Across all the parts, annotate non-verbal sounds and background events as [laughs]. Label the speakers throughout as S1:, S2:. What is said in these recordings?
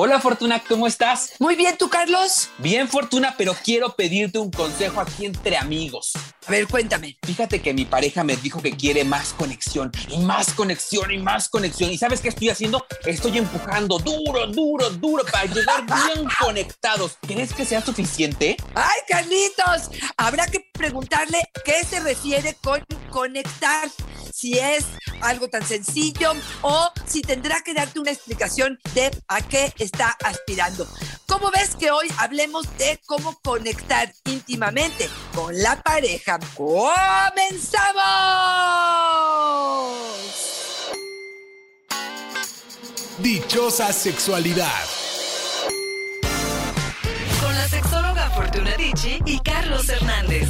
S1: Hola Fortuna, ¿cómo estás?
S2: Muy bien, ¿tú, Carlos?
S1: Bien, Fortuna, pero quiero pedirte un consejo aquí entre amigos.
S2: A ver, cuéntame.
S1: Fíjate que mi pareja me dijo que quiere más conexión y más conexión y más conexión. ¿Y sabes qué estoy haciendo? Estoy empujando duro, duro, duro para llegar bien [laughs] conectados. ¿Crees que sea suficiente?
S2: ¡Ay, Carlitos! Habrá que preguntarle qué se refiere con conectar. Si es algo tan sencillo o si tendrá que darte una explicación de a qué está aspirando. ¿Cómo ves que hoy hablemos de cómo conectar íntimamente con la pareja? ¡Comenzamos!
S3: Dichosa sexualidad.
S4: Con la sexóloga Fortuna Dicci y Carlos Hernández.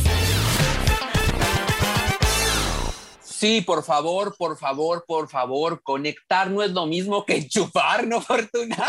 S1: Sí, por favor, por favor, por favor, conectar no es lo mismo que enchufar, ¿no, [laughs] Fortuna?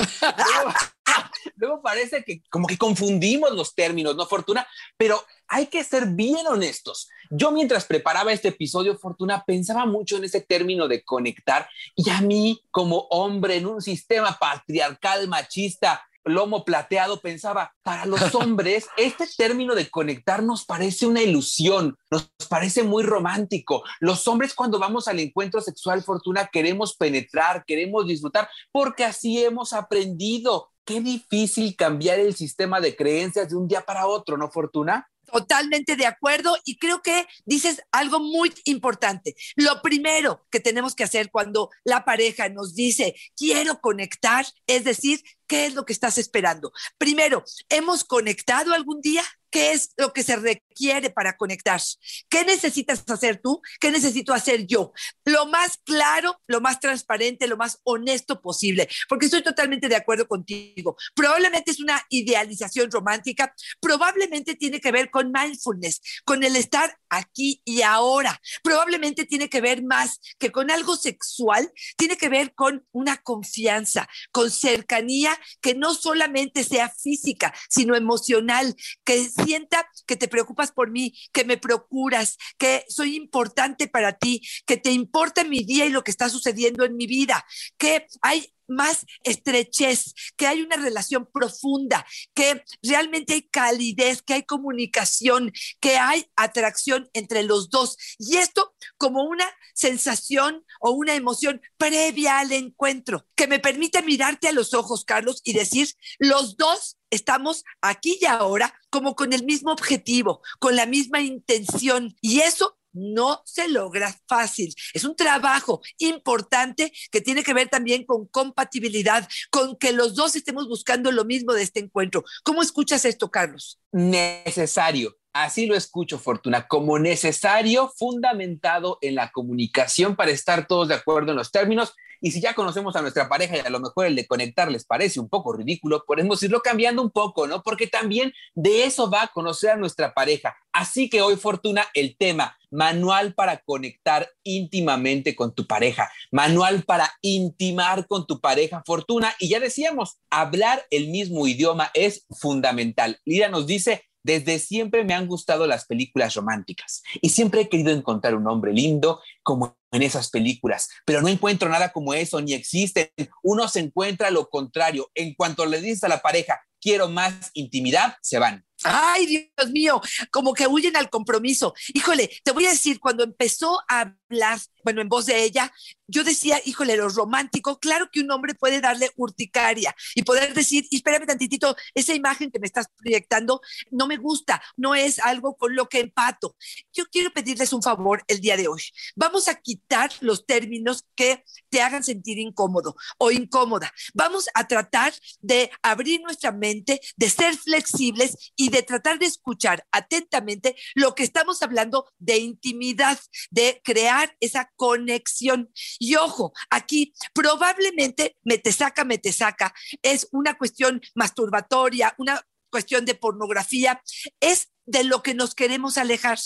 S1: Luego, parece que como que confundimos los términos, ¿no, Fortuna? Pero hay que ser bien honestos. Yo mientras preparaba este episodio, Fortuna, pensaba mucho en ese término de conectar y a mí como hombre en un sistema patriarcal machista lomo plateado, pensaba, para los [laughs] hombres, este término de conectar nos parece una ilusión, nos parece muy romántico. Los hombres cuando vamos al encuentro sexual, Fortuna, queremos penetrar, queremos disfrutar, porque así hemos aprendido. Qué difícil cambiar el sistema de creencias de un día para otro, ¿no, Fortuna?
S2: Totalmente de acuerdo y creo que dices algo muy importante. Lo primero que tenemos que hacer cuando la pareja nos dice quiero conectar es decir, ¿qué es lo que estás esperando? Primero, ¿hemos conectado algún día? ¿Qué es lo que se requiere para conectar? ¿Qué necesitas hacer tú? ¿Qué necesito hacer yo? Lo más claro, lo más transparente, lo más honesto posible, porque estoy totalmente de acuerdo contigo. Probablemente es una idealización romántica, probablemente tiene que ver con mindfulness, con el estar aquí y ahora. Probablemente tiene que ver más que con algo sexual, tiene que ver con una confianza, con cercanía que no solamente sea física, sino emocional, que sienta que te preocupas por mí, que me procuras, que soy importante para ti, que te importa mi día y lo que está sucediendo en mi vida, que hay más estrechez, que hay una relación profunda, que realmente hay calidez, que hay comunicación, que hay atracción entre los dos. Y esto como una sensación o una emoción previa al encuentro, que me permite mirarte a los ojos, Carlos, y decir, los dos estamos aquí y ahora como con el mismo objetivo, con la misma intención. Y eso no se logra fácil. Es un trabajo importante que tiene que ver también con compatibilidad, con que los dos estemos buscando lo mismo de este encuentro. ¿Cómo escuchas esto, Carlos?
S1: Necesario. Así lo escucho, Fortuna, como necesario, fundamentado en la comunicación para estar todos de acuerdo en los términos. Y si ya conocemos a nuestra pareja y a lo mejor el de conectar les parece un poco ridículo, podemos irlo cambiando un poco, ¿no? Porque también de eso va a conocer a nuestra pareja. Así que hoy, Fortuna, el tema, manual para conectar íntimamente con tu pareja, manual para intimar con tu pareja, Fortuna. Y ya decíamos, hablar el mismo idioma es fundamental. Lira nos dice, desde siempre me han gustado las películas románticas y siempre he querido encontrar un hombre lindo como en esas películas, pero no encuentro nada como eso, ni existe. Uno se encuentra lo contrario. En cuanto le dices a la pareja, quiero más intimidad, se van.
S2: Ay, Dios mío, como que huyen al compromiso. Híjole, te voy a decir, cuando empezó a hablar, bueno, en voz de ella, yo decía, híjole, lo romántico, claro que un hombre puede darle urticaria y poder decir, espérame tantitito, esa imagen que me estás proyectando no me gusta, no es algo con lo que empato. Yo quiero pedirles un favor el día de hoy. Vamos a quitar los términos que te hagan sentir incómodo o incómoda. Vamos a tratar de abrir nuestra mente, de ser flexibles y de tratar de escuchar atentamente lo que estamos hablando de intimidad, de crear esa conexión. Y ojo, aquí probablemente me te saca, me te saca, es una cuestión masturbatoria, una cuestión de pornografía, es de lo que nos queremos alejar.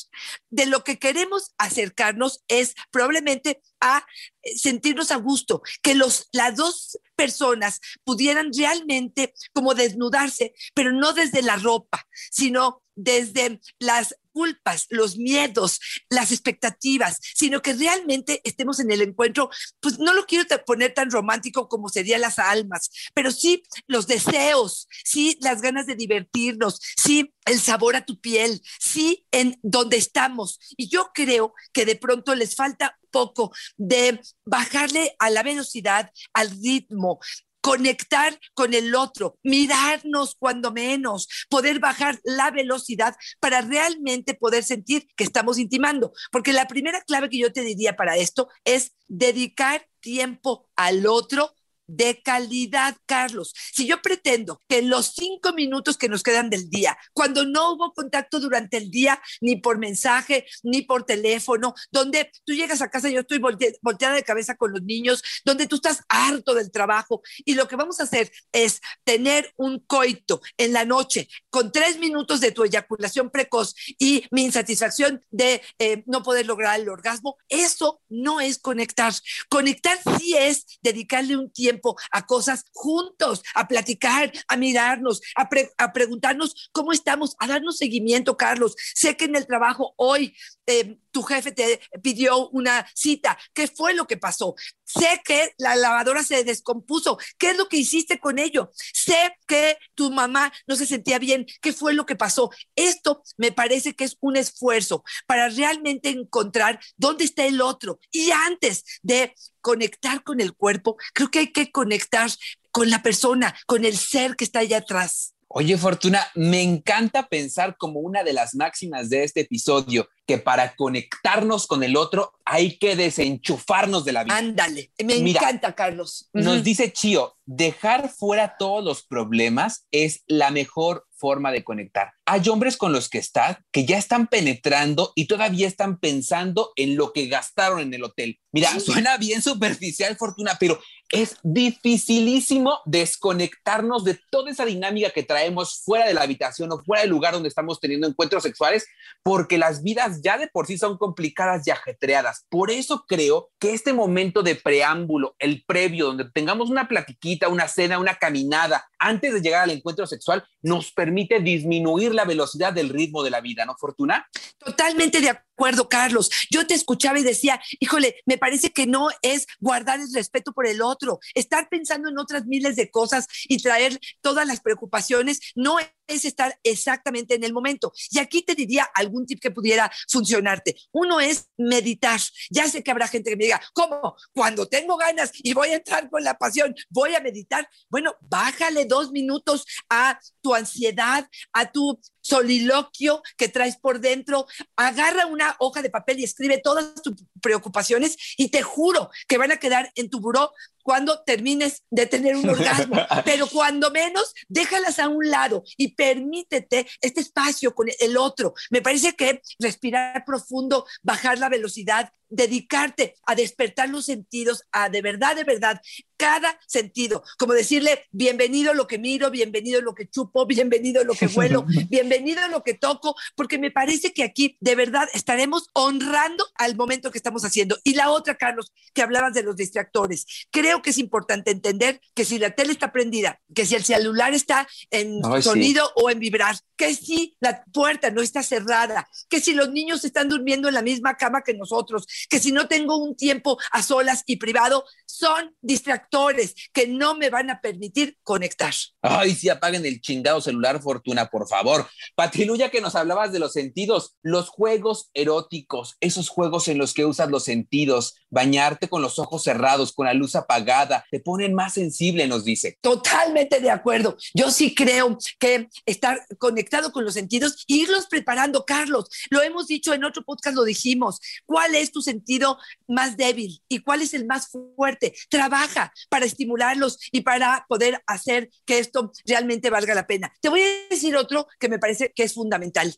S2: De lo que queremos acercarnos es probablemente a eh, sentirnos a gusto, que los, las dos personas pudieran realmente como desnudarse, pero no desde la ropa, sino desde las culpas, los miedos, las expectativas, sino que realmente estemos en el encuentro, pues no lo quiero poner tan romántico como serían las almas, pero sí los deseos, sí las ganas de divertirnos, sí el sabor a tu piel, sí en donde estamos. Y yo creo que de pronto les falta poco de bajarle a la velocidad, al ritmo, conectar con el otro, mirarnos cuando menos, poder bajar la velocidad para realmente poder sentir que estamos intimando. Porque la primera clave que yo te diría para esto es dedicar tiempo al otro de calidad, Carlos. Si yo pretendo que los cinco minutos que nos quedan del día, cuando no hubo contacto durante el día, ni por mensaje, ni por teléfono, donde tú llegas a casa yo estoy volteada de cabeza con los niños, donde tú estás harto del trabajo y lo que vamos a hacer es tener un coito en la noche con tres minutos de tu eyaculación precoz y mi insatisfacción de eh, no poder lograr el orgasmo, eso no es conectar. Conectar sí es dedicarle un tiempo a cosas juntos, a platicar, a mirarnos, a, a preguntarnos cómo estamos, a darnos seguimiento, Carlos. Sé que en el trabajo hoy eh, tu jefe te pidió una cita. ¿Qué fue lo que pasó? Sé que la lavadora se descompuso. ¿Qué es lo que hiciste con ello? Sé que tu mamá no se sentía bien. ¿Qué fue lo que pasó? Esto me parece que es un esfuerzo para realmente encontrar dónde está el otro. Y antes de conectar con el cuerpo, creo que hay que conectar con la persona, con el ser que está allá atrás.
S1: Oye, Fortuna, me encanta pensar como una de las máximas de este episodio, que para conectarnos con el otro hay que desenchufarnos de la vida.
S2: Ándale, me encanta, Carlos.
S1: Nos dice Chío, dejar fuera todos los problemas es la mejor forma de conectar. Hay hombres con los que estás que ya están penetrando y todavía están pensando en lo que gastaron en el hotel. Mira, suena bien superficial, Fortuna, pero es dificilísimo desconectarnos de toda esa dinámica que traemos fuera de la habitación o fuera del lugar donde estamos teniendo encuentros sexuales, porque las vidas ya de por sí son complicadas y ajetreadas. Por eso creo que este momento de preámbulo, el previo, donde tengamos una platiquita, una cena, una caminada, antes de llegar al encuentro sexual, nos permite disminuir la velocidad del ritmo de la vida, ¿no, Fortuna?
S2: Totalmente de acuerdo, Carlos. Yo te escuchaba y decía, híjole, me parece que no es guardar el respeto por el otro, estar pensando en otras miles de cosas y traer todas las preocupaciones, no es estar exactamente en el momento. Y aquí te diría algún tip que pudiera funcionarte. Uno es meditar. Ya sé que habrá gente que me diga, ¿cómo? Cuando tengo ganas y voy a entrar con la pasión, voy a meditar. Bueno, bájale dos minutos a tu ansiedad, a tu soliloquio que traes por dentro, agarra una hoja de papel y escribe todas tus preocupaciones y te juro que van a quedar en tu buró cuando termines de tener un orgasmo, [laughs] pero cuando menos, déjalas a un lado y permítete este espacio con el otro. Me parece que respirar profundo, bajar la velocidad, dedicarte a despertar los sentidos, a de verdad, de verdad, cada sentido, como decirle, bienvenido lo que miro, bienvenido lo que chupo, bienvenido lo que [laughs] vuelo, bienvenido lo que toco, porque me parece que aquí de verdad estaremos honrando al momento que estamos haciendo. Y la otra, Carlos, que hablabas de los distractores, creo que es importante entender que si la tele está prendida, que si el celular está en sonido o en vibrar, que si la puerta no está cerrada, que si los niños están durmiendo en la misma cama que nosotros, que si no tengo un tiempo a solas y privado, son distractores que no me van a permitir conectar.
S1: Ay, sí, apaguen el chingado celular, Fortuna, por favor. Patiluya, que nos hablabas de los sentidos, los juegos eróticos, esos juegos en los que usas los sentidos, bañarte con los ojos cerrados, con la luz apagada, te ponen más sensible, nos dice.
S2: Totalmente de acuerdo. Yo sí creo que estar conectado con los sentidos, irlos preparando, Carlos. Lo hemos dicho en otro podcast, lo dijimos. ¿Cuál es tu sentido más débil y cuál es el más fuerte? Trabaja, para estimularlos y para poder hacer que esto realmente valga la pena. Te voy a decir otro que me parece que es fundamental.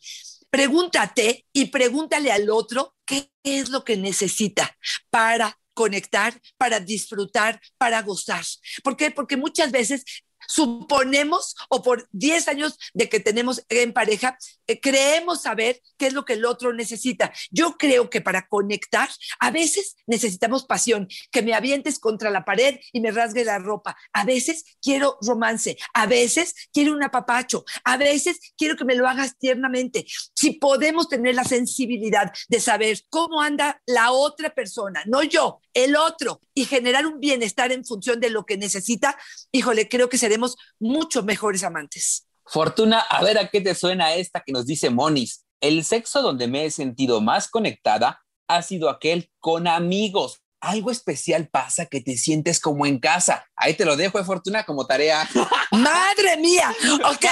S2: Pregúntate y pregúntale al otro qué es lo que necesita para conectar, para disfrutar, para gozar. ¿Por qué? Porque muchas veces suponemos o por 10 años de que tenemos en pareja, eh, creemos saber qué es lo que el otro necesita. Yo creo que para conectar, a veces necesitamos pasión, que me avientes contra la pared y me rasgue la ropa. A veces quiero romance, a veces quiero un apapacho, a veces quiero que me lo hagas tiernamente. Si podemos tener la sensibilidad de saber cómo anda la otra persona, no yo, el otro, y generar un bienestar en función de lo que necesita, híjole, creo que seremos mucho mejores amantes.
S1: Fortuna, a ver a qué te suena esta que nos dice Monis. El sexo donde me he sentido más conectada ha sido aquel con amigos. Algo especial pasa que te sientes como en casa. Ahí te lo dejo, de Fortuna, como tarea. [laughs]
S2: ¡Madre mía! Okay.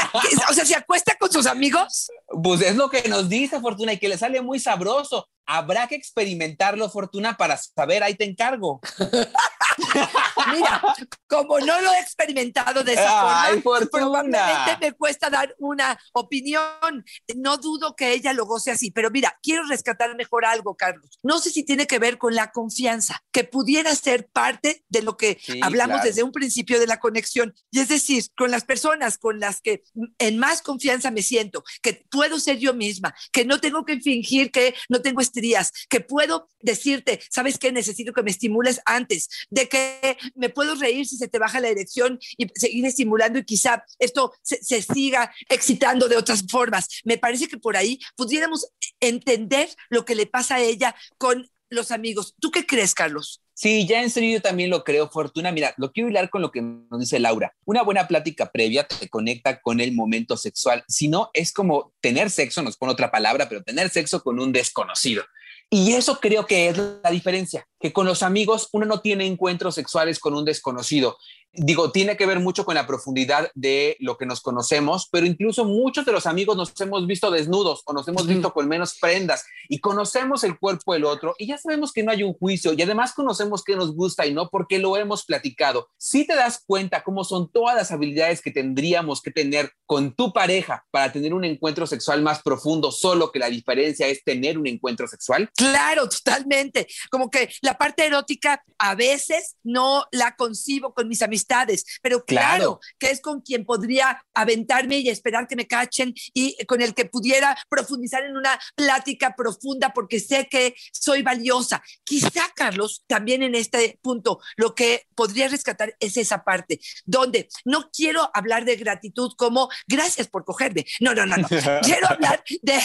S2: O sea, ¿se acuesta con sus amigos?
S1: Pues es lo que nos dice Fortuna y que le sale muy sabroso. Habrá que experimentarlo, Fortuna, para saber, ahí te encargo. [laughs]
S2: Mira, como no lo he experimentado de esa
S1: Ay,
S2: forma,
S1: Fortuna.
S2: probablemente me cuesta dar una opinión. No dudo que ella lo goce así, pero mira, quiero rescatar mejor algo, Carlos. No sé si tiene que ver con la confianza, que pudiera ser parte de lo que
S1: Sí,
S2: hablamos
S1: claro.
S2: desde un principio de la conexión. Y es decir, con las personas con las que en más confianza me siento, que puedo ser yo misma, que no tengo que fingir que no tengo estrías, que puedo decirte, ¿sabes qué? Necesito que me estimules antes, de que me puedo reír si se te baja la erección y seguir estimulando y quizá esto se, se siga excitando de otras formas. Me parece que por ahí pudiéramos entender lo que le pasa a ella con los amigos. ¿Tú qué crees, Carlos?
S1: Sí, ya en serio yo también lo creo, Fortuna. Mira, lo quiero hilar con lo que nos dice Laura. Una buena plática previa te conecta con el momento sexual. Si no, es como tener sexo, nos pone otra palabra, pero tener sexo con un desconocido. Y eso creo que es la diferencia, que con los amigos uno no tiene encuentros sexuales con un desconocido. Digo, tiene que ver mucho con la profundidad de lo que nos conocemos, pero incluso muchos de los amigos nos hemos visto desnudos o nos hemos visto con menos prendas y conocemos el cuerpo del otro y ya sabemos que no hay un juicio y además conocemos qué nos gusta y no porque lo hemos platicado. Si te das cuenta cómo son todas las habilidades que tendríamos que tener con tu pareja para tener un encuentro sexual más profundo, solo que la diferencia es tener un encuentro sexual.
S2: Claro, totalmente. Como que la parte erótica a veces no la concibo con mis amistades, pero claro,
S1: Claro.
S2: que es con quien podría aventarme y esperar que me cachen y con el que pudiera profundizar en una plática profunda porque sé que soy valiosa. Quizá, Carlos, también en este punto, lo que podría rescatar es esa parte donde no quiero hablar de gratitud como gracias por cogerme. No, no, no, no. [laughs] quiero hablar de,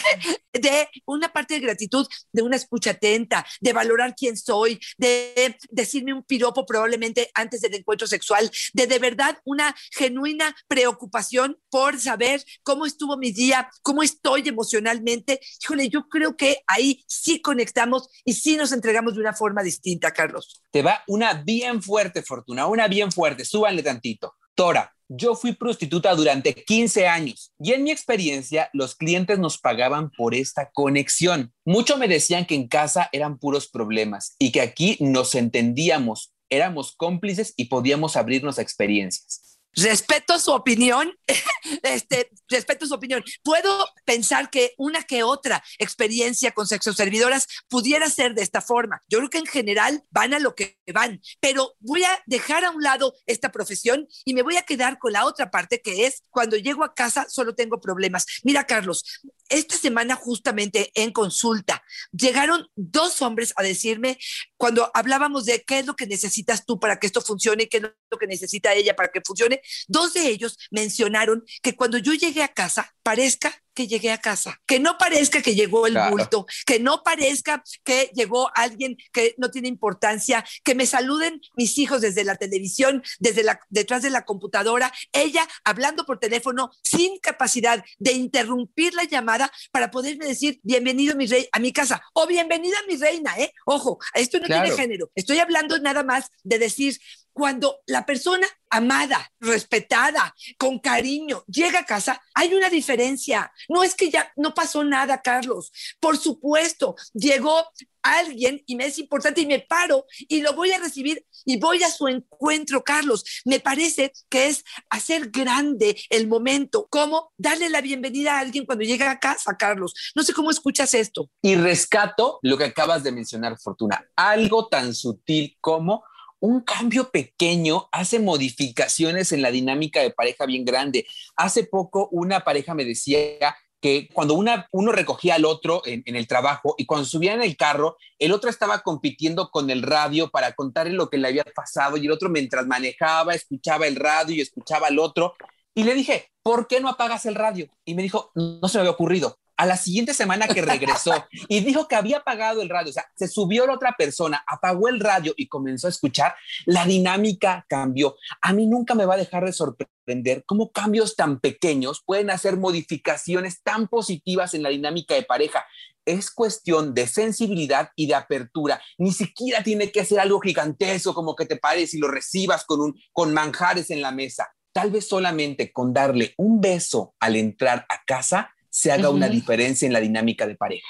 S2: de una parte de gratitud, de una escucha atenta, de valorar quién soy, de decirme un piropo probablemente antes del encuentro sexual, de de verdad una genuina preocupación por saber cómo estuvo mi día, cómo estoy emocionalmente. Híjole, yo creo que ahí sí conectamos y sí nos entregamos de una forma distinta, Carlos.
S1: Te va una bien fuerte, Fortuna, una bien fuerte. Súbanle tantito. Tora, yo fui prostituta durante 15 años y en mi experiencia los clientes nos pagaban por esta conexión. Mucho me decían que en casa eran puros problemas y que aquí nos entendíamos, éramos cómplices y podíamos abrirnos a experiencias.
S2: Respeto su opinión, [laughs] este, respeto su opinión. Puedo pensar que una que otra experiencia con sexoservidoras pudiera ser de esta forma. Yo creo que en general van a lo que van, pero voy a dejar a un lado esta profesión y me voy a quedar con la otra parte que es cuando llego a casa solo tengo problemas. Mira, Carlos, esta semana justamente en consulta llegaron dos hombres a decirme cuando hablábamos de qué es lo que necesitas tú para que esto funcione qué es lo que necesita ella para que funcione, dos de ellos mencionaron que cuando yo llegué a casa parezca que llegué a casa, que no parezca que llegó el
S1: Claro.
S2: bulto, que no parezca que llegó alguien que no tiene importancia, que me saluden mis hijos desde la televisión, desde la detrás de la computadora, ella hablando por teléfono sin capacidad de interrumpir la llamada para poderme decir bienvenido mi rey a mi casa o bienvenida mi reina, ¿eh? Ojo, esto no
S1: Claro.
S2: tiene género. Estoy hablando nada más de decir cuando la persona amada, respetada, con cariño, llega a casa, hay una diferencia. No es que ya no pasó nada, Carlos. Por supuesto, llegó alguien y me es importante y me paro y lo voy a recibir y voy a su encuentro, Carlos. Me parece que es hacer grande el momento, como darle la bienvenida a alguien cuando llega a casa, Carlos. No sé cómo escuchas esto.
S1: Y rescato lo que acabas de mencionar, Fortuna, algo tan sutil como un cambio pequeño hace modificaciones en la dinámica de pareja bien grande. Hace poco una pareja me decía que cuando uno recogía al otro en, en, el trabajo y cuando subía en el carro, el otro estaba compitiendo con el radio para contarle lo que le había pasado y el otro mientras manejaba escuchaba el radio y escuchaba al otro. Y le dije, ¿por qué no apagas el radio? Y me dijo, no se me había ocurrido a la siguiente semana que regresó [laughs] y dijo que había apagado el radio, o sea, se subió la otra persona, apagó el radio y comenzó a escuchar, la dinámica cambió. A mí nunca me va a dejar de sorprender cómo cambios tan pequeños pueden hacer modificaciones tan positivas en la dinámica de pareja. Es cuestión de sensibilidad y de apertura. Ni siquiera tiene que ser algo gigantesco como que te pares y lo recibas con, un, con manjares en la mesa. Tal vez solamente con darle un beso al entrar a casa se haga uh -huh. una diferencia en la dinámica de pareja.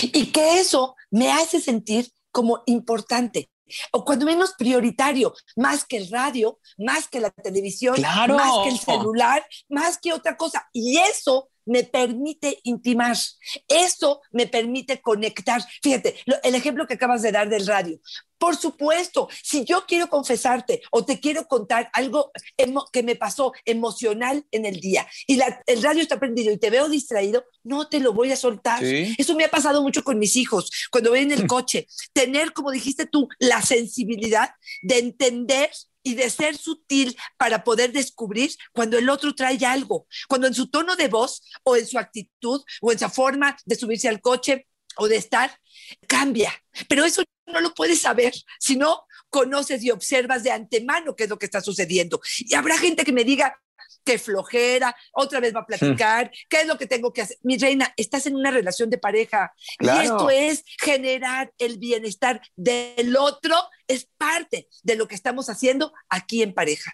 S2: Y que eso me hace sentir como importante o cuando menos prioritario, más que el radio, más que la televisión,
S1: claro.
S2: más que el celular, más que otra cosa. Y eso me permite intimar, eso me permite conectar. Fíjate, lo, el ejemplo que acabas de dar del radio. Por supuesto, si yo quiero confesarte o te quiero contar algo que me pasó emocional en el día y la, el radio está prendido y te veo distraído, no te lo voy a soltar.
S1: ¿Sí?
S2: Eso me ha pasado mucho con mis hijos, cuando voy en el [laughs] coche, tener, como dijiste tú, la sensibilidad de entender y de ser sutil para poder descubrir cuando el otro trae algo, cuando en su tono de voz o en su actitud o en su forma de subirse al coche o de estar cambia. Pero eso no lo puedes saber si no conoces y observas de antemano qué es lo que está sucediendo. Y habrá gente que me diga, qué flojera, otra vez va a platicar, sí. qué es lo que tengo que hacer. Mi reina, estás en una relación de pareja claro. y esto es generar el bienestar del otro, es parte de lo que estamos haciendo aquí en pareja.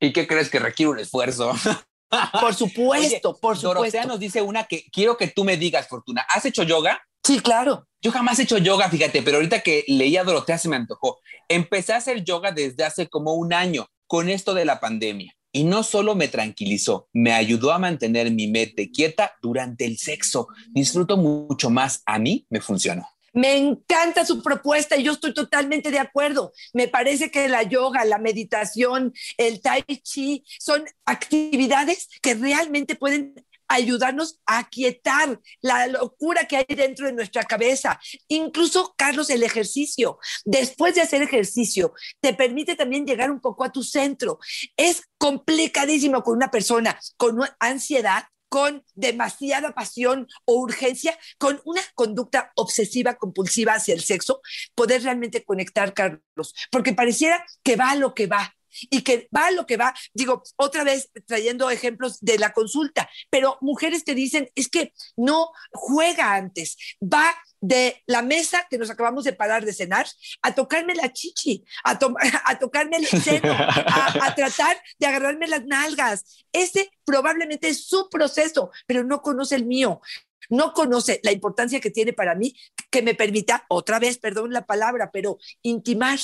S1: ¿Y qué crees que requiere un esfuerzo? [laughs]
S2: Por supuesto,
S1: Oye,
S2: por supuesto.
S1: Dorotea nos dice una que quiero que tú me digas, Fortuna. ¿Has hecho yoga?
S2: Sí, claro.
S1: Yo jamás he hecho yoga, fíjate, pero ahorita que leía a Dorotea se me antojó. Empecé a hacer yoga desde hace como un año con esto de la pandemia. Y no solo me tranquilizó, me ayudó a mantener mi mente quieta durante el sexo. Disfruto mucho más. A mí me funcionó.
S2: Me encanta su propuesta y yo estoy totalmente de acuerdo. Me parece que la yoga, la meditación, el tai chi son actividades que realmente pueden ayudarnos a quietar la locura que hay dentro de nuestra cabeza. Incluso, Carlos, el ejercicio. Después de hacer ejercicio, te permite también llegar un poco a tu centro. Es complicadísimo con una persona con ansiedad con demasiada pasión o urgencia, con una conducta obsesiva compulsiva hacia el sexo, poder realmente conectar, Carlos, porque pareciera que va lo que va, y que va lo que va, digo, otra vez trayendo ejemplos de la consulta, pero mujeres que dicen, es que no juega antes, va de la mesa que nos acabamos de parar de cenar a tocarme la chichi, a, to [laughs] a tocarme el seno, a, a, tratar de agarrarme las nalgas. Ese probablemente es su proceso, pero no conoce el mío no conoce la importancia que tiene para mí, que me permita, otra vez, perdón la palabra, pero intimar,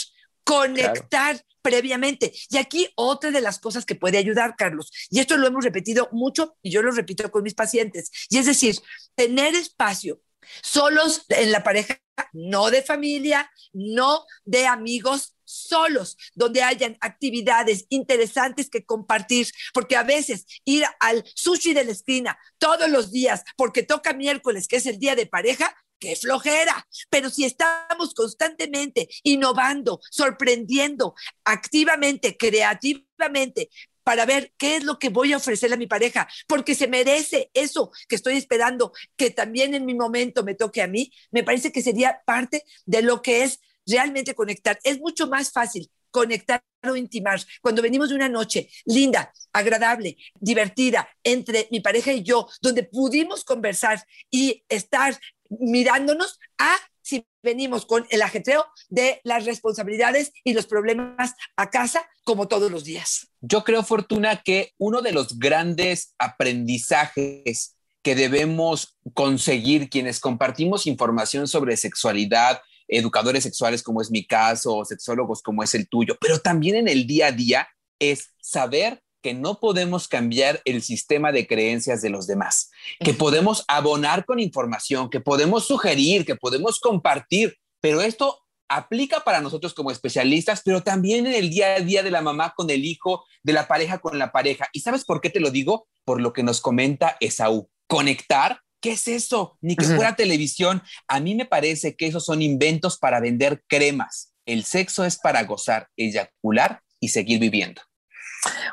S2: conectar claro. Previamente. Y aquí otra de las cosas que puede ayudar, Carlos, y esto lo hemos repetido mucho y yo lo repito con mis pacientes, y es decir, tener espacio solos en la pareja, no de familia, no de amigos, solos, donde hayan actividades interesantes que compartir, porque a veces ir al sushi de la esquina todos los días, porque toca miércoles, que es el día de pareja, qué flojera. Pero si estamos constantemente innovando, sorprendiendo, activamente, creativamente, para ver qué es lo que voy a ofrecerle a mi pareja, porque se merece eso que estoy esperando, que también en mi momento me toque a mí, me parece que sería parte de lo que es realmente conectar. Es mucho más fácil conectar o intimar. Cuando venimos de una noche linda, agradable, divertida entre mi pareja y yo, donde pudimos conversar y estar mirándonos a si venimos con el ajetreo de las responsabilidades y los problemas a casa como todos los días.
S1: Yo creo, Fortuna, que uno de los grandes aprendizajes que debemos conseguir quienes compartimos información sobre sexualidad, educadores sexuales como es mi caso, o sexólogos como es el tuyo, pero también en el día a día es saber que no podemos cambiar el sistema de creencias de los demás, que podemos abonar con información, que podemos sugerir, que podemos compartir, pero esto aplica para nosotros como especialistas, pero también en el día a día de la mamá con el hijo, de la pareja con la pareja. ¿Y sabes por qué te lo digo? Por lo que nos comenta Esaú. Conectar ¿Qué es eso? Ni que fuera televisión. A mí me parece que esos son inventos para vender cremas. El sexo es para gozar, eyacular y seguir viviendo.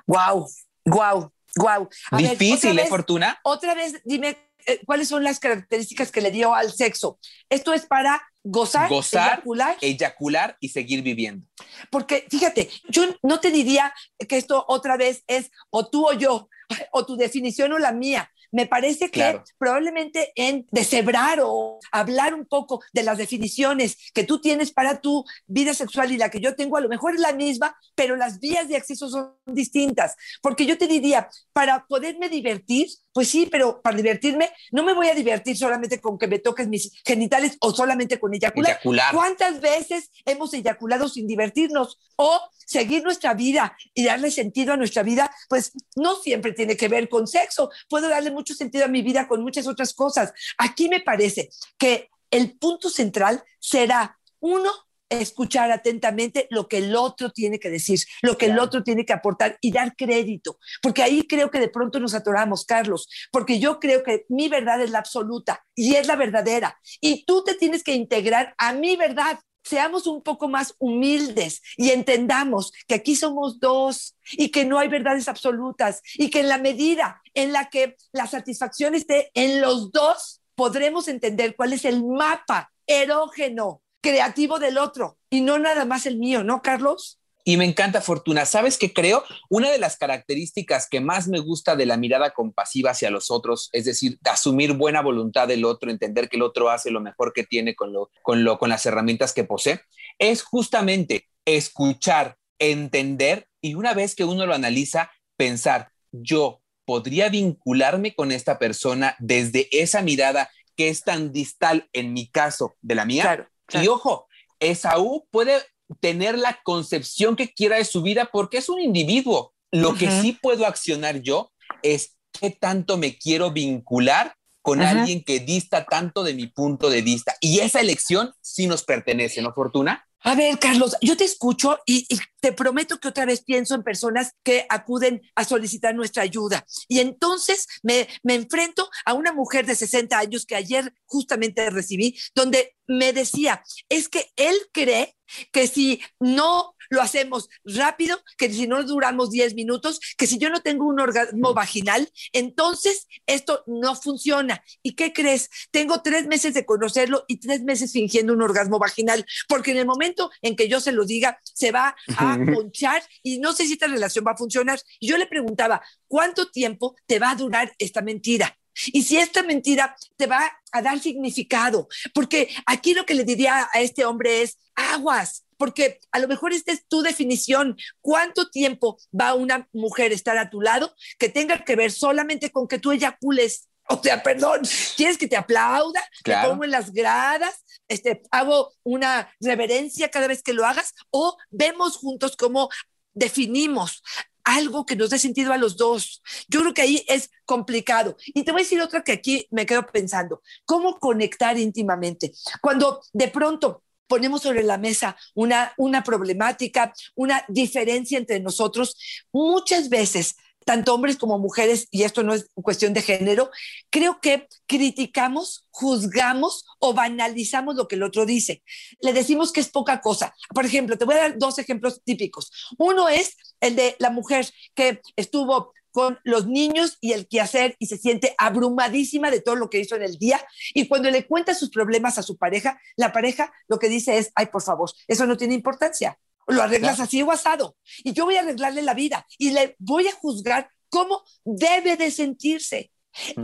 S2: Wow, wow, wow.
S1: Difícil, ¿eh, Fortuna?
S2: Otra vez, dime eh, cuáles son las características que le dio al sexo. Esto es para gozar,
S1: eyacular. eyacular y seguir viviendo.
S2: Porque fíjate, yo no te diría que esto otra vez es o tú o yo, o tu definición o la mía. Me parece que probablemente en deshebrar o hablar un poco de las definiciones que tú tienes para tu vida sexual y la que yo tengo, a lo mejor es la misma, pero las vías de acceso son distintas. Porque yo te diría, para poderme divertir, pues sí, pero para divertirme, no me voy a divertir solamente con que me toques mis genitales o solamente con eyacular.
S1: eyacular.
S2: ¿Cuántas veces hemos eyaculado sin divertirnos? O seguir nuestra vida y darle sentido a nuestra vida, pues no siempre tiene que ver con sexo. Puedo darle mucho sentido a mi vida con muchas otras cosas. Aquí me parece que el punto central será, uno, escuchar atentamente lo que el otro tiene que decir, lo que el otro tiene que aportar y dar crédito, porque ahí creo que de pronto nos atoramos, Carlos, porque yo creo que mi verdad es la absoluta y es la verdadera, y tú te tienes que integrar a mi verdad. Seamos un poco más humildes y entendamos que aquí somos dos y que no hay verdades absolutas y que en la medida en la que la satisfacción esté en los dos, podremos entender cuál es el mapa erógeno creativo del otro y no nada más el mío, ¿no, Carlos?
S1: Y me encanta Fortuna. ¿Sabes qué creo? Una de las características que más me gusta de la mirada compasiva hacia los otros, es decir, asumir buena voluntad del otro, entender que el otro hace lo mejor que tiene con, lo, con, lo, con las herramientas que posee, es justamente escuchar, entender y una vez que uno lo analiza, pensar, yo podría vincularme con esta persona desde esa mirada que es tan distal en mi caso de la mía.
S2: Claro.
S1: Y ojo, Esaú puede tener la concepción que quiera de su vida porque es un individuo. Lo que sí puedo accionar yo es qué tanto me quiero vincular con alguien que dista tanto de mi punto de vista. Y esa elección sí nos pertenece, ¿no, Fortuna?
S2: A ver, Carlos, yo te escucho y, te prometo que otra vez pienso en personas que acuden a solicitar nuestra ayuda. Y entonces me, me enfrento a una mujer de 60 años que ayer justamente recibí, donde me decía, es que él cree que si no lo hacemos rápido, que si no duramos 10 minutos, que si yo no tengo un orgasmo vaginal, entonces esto no funciona. ¿Y qué crees? Tengo tres meses de conocerlo y tres meses fingiendo un orgasmo vaginal, porque en el momento en que yo se lo diga, se va a ponchar y no sé si esta relación va a funcionar. Y yo le preguntaba, ¿cuánto tiempo te va a durar esta mentira? Y si esta mentira te va a dar significado, porque aquí lo que le diría a este hombre es aguas, porque a lo mejor esta es tu definición. ¿Cuánto tiempo va una mujer a estar a tu lado que tenga que ver solamente con que tú eyacules? O sea, perdón, ¿quieres que te aplauda?
S1: Claro.
S2: ¿Te pongo en las gradas? Este, ¿Hago una reverencia cada vez que lo hagas? ¿O vemos juntos cómo definimos algo que nos dé sentido a los dos. Yo creo que ahí es complicado. Y te voy a decir otra que aquí me quedo pensando. ¿Cómo conectar íntimamente? Cuando de pronto ponemos sobre la mesa una, una problemática, una diferencia entre nosotros, muchas veces tanto hombres como mujeres, y esto no es cuestión de género, creo que criticamos, juzgamos o banalizamos lo que el otro dice. Le decimos que es poca cosa. Por ejemplo, te voy a dar dos ejemplos típicos. Uno es el de la mujer que estuvo con los niños y el quehacer y se siente abrumadísima de todo lo que hizo en el día. Y cuando le cuenta sus problemas a su pareja, la pareja lo que dice es, ay, por favor, eso no tiene importancia lo arreglas así o asado. Y yo voy a arreglarle la vida y le voy a juzgar cómo debe de sentirse.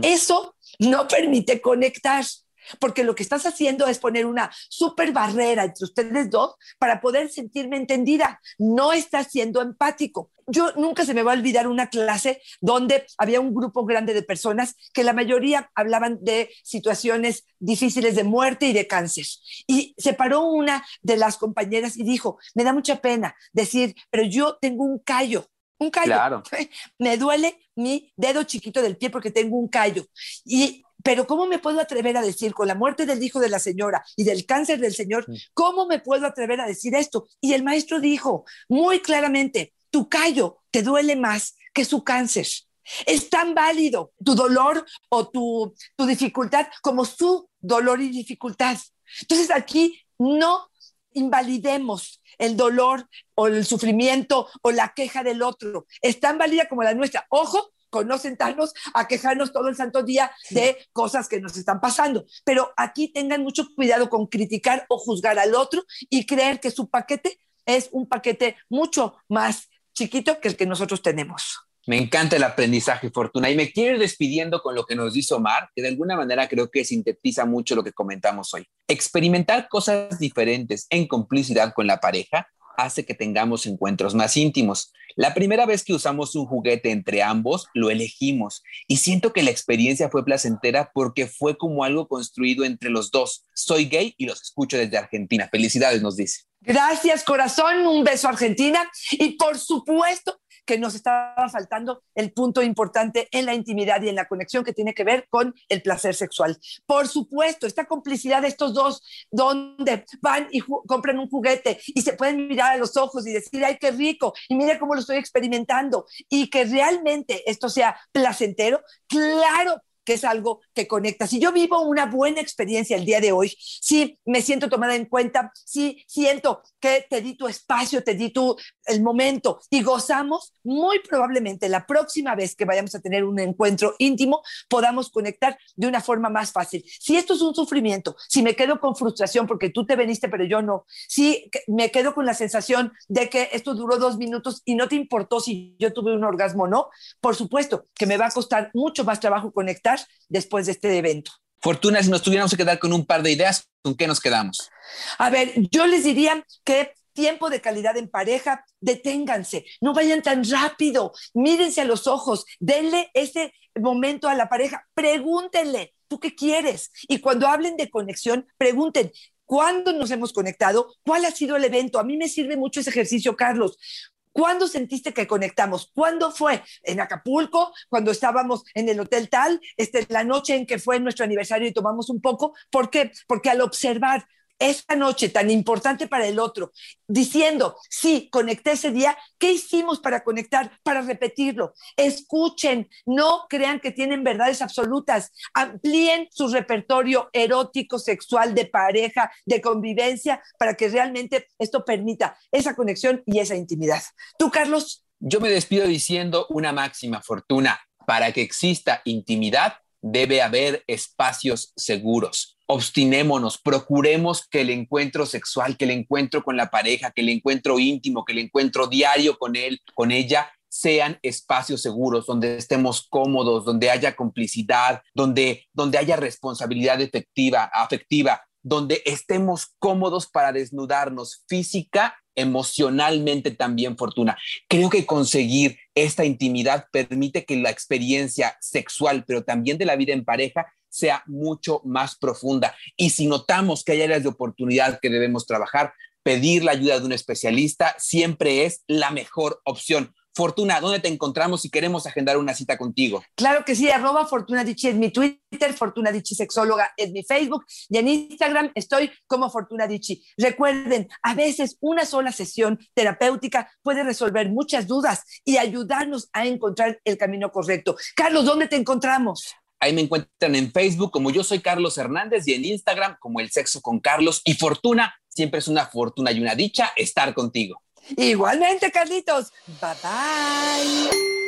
S2: Eso no permite conectar. Porque lo que estás haciendo es poner una super barrera entre ustedes dos para poder sentirme entendida. No estás siendo empático. Yo nunca se me va a olvidar una clase donde había un grupo grande de personas que la mayoría hablaban de situaciones difíciles de muerte y de cáncer. Y se paró una de las compañeras y dijo, me da mucha pena decir, pero yo tengo un callo un callo.
S1: Claro. [laughs]
S2: Me duele mi dedo chiquito del pie porque tengo un callo. Y pero ¿cómo me puedo atrever a decir con la muerte del hijo de la señora y del cáncer del señor, cómo me puedo atrever a decir esto? Y el maestro dijo muy claramente, tu callo te duele más que su cáncer. Es tan válido tu dolor o tu, tu dificultad como su dolor y dificultad. Entonces aquí no invalidemos el dolor o el sufrimiento o la queja del otro. Es tan válida como la nuestra. Ojo, con no sentarnos a quejarnos todo el santo día de cosas que nos están pasando. Pero aquí tengan mucho cuidado con criticar o juzgar al otro y creer que su paquete es un paquete mucho más chiquito que el que nosotros tenemos.
S1: Me encanta el aprendizaje, Fortuna. Y me quiero ir despidiendo con lo que nos dice Omar, que de alguna manera creo que sintetiza mucho lo que comentamos hoy. Experimentar cosas diferentes en complicidad con la pareja hace que tengamos encuentros más íntimos. La primera vez que usamos un juguete entre ambos, lo elegimos y siento que la experiencia fue placentera porque fue como algo construido entre los dos. Soy gay y los escucho desde Argentina. Felicidades, nos dice.
S2: Gracias, corazón. Un beso, Argentina. Y por supuesto, que nos estaba faltando el punto importante en la intimidad y en la conexión que tiene que ver con el placer sexual. Por supuesto, esta complicidad de estos dos, donde van y compran un juguete y se pueden mirar a los ojos y decir, ay, qué rico, y mira cómo lo estoy experimentando, y que realmente esto sea placentero, claro que es algo que conecta. Si yo vivo una buena experiencia el día de hoy, si me siento tomada en cuenta, si siento que te di tu espacio, te di tu el momento y gozamos, muy probablemente la próxima vez que vayamos a tener un encuentro íntimo podamos conectar de una forma más fácil. Si esto es un sufrimiento, si me quedo con frustración porque tú te veniste pero yo no, si me quedo con la sensación de que esto duró dos minutos y no te importó si yo tuve un orgasmo o no, por supuesto que me va a costar mucho más trabajo conectar después de este evento.
S1: Fortuna, si nos tuviéramos que quedar con un par de ideas, ¿con qué nos quedamos?
S2: A ver, yo les diría que tiempo de calidad en pareja, deténganse, no vayan tan rápido, mírense a los ojos, denle ese momento a la pareja, pregúntenle, ¿tú qué quieres? Y cuando hablen de conexión, pregunten, ¿Cuándo nos hemos conectado? ¿Cuál ha sido el evento? A mí me sirve mucho ese ejercicio, Carlos. ¿Cuándo sentiste que conectamos? ¿Cuándo fue? ¿En Acapulco? ¿Cuando estábamos en el hotel tal? Este, la noche en que fue nuestro aniversario y tomamos un poco. ¿Por qué? Porque al observar esta noche tan importante para el otro, diciendo, sí, conecté ese día, ¿qué hicimos para conectar, para repetirlo? Escuchen, no crean que tienen verdades absolutas, amplíen su repertorio erótico, sexual, de pareja, de convivencia, para que realmente esto permita esa conexión y esa intimidad. ¿Tú, Carlos?
S1: Yo me despido diciendo una máxima fortuna. Para que exista intimidad, debe haber espacios seguros. Obstinémonos, procuremos que el encuentro sexual, que el encuentro con la pareja, que el encuentro íntimo, que el encuentro diario con él, con ella, sean espacios seguros, donde estemos cómodos, donde haya complicidad, donde, donde haya responsabilidad efectiva, afectiva, donde estemos cómodos para desnudarnos física emocionalmente también, Fortuna. Creo que conseguir esta intimidad permite que la experiencia sexual, pero también de la vida en pareja, sea mucho más profunda. Y si notamos que hay áreas de oportunidad que debemos trabajar, pedir la ayuda de un especialista siempre es la mejor opción. Fortuna, ¿dónde te encontramos si queremos agendar una cita contigo?
S2: Claro que sí, arroba Fortuna Dichi es mi Twitter, Fortuna Dichi Sexóloga es mi Facebook y en Instagram estoy como Fortuna Dichi. Recuerden, a veces una sola sesión terapéutica puede resolver muchas dudas y ayudarnos a encontrar el camino correcto. Carlos, ¿dónde te encontramos?
S1: Ahí me encuentran en Facebook como yo soy Carlos Hernández y en Instagram como El Sexo con Carlos y Fortuna. Siempre es una fortuna y una dicha estar contigo.
S2: Igualmente, Carlitos. Bye bye.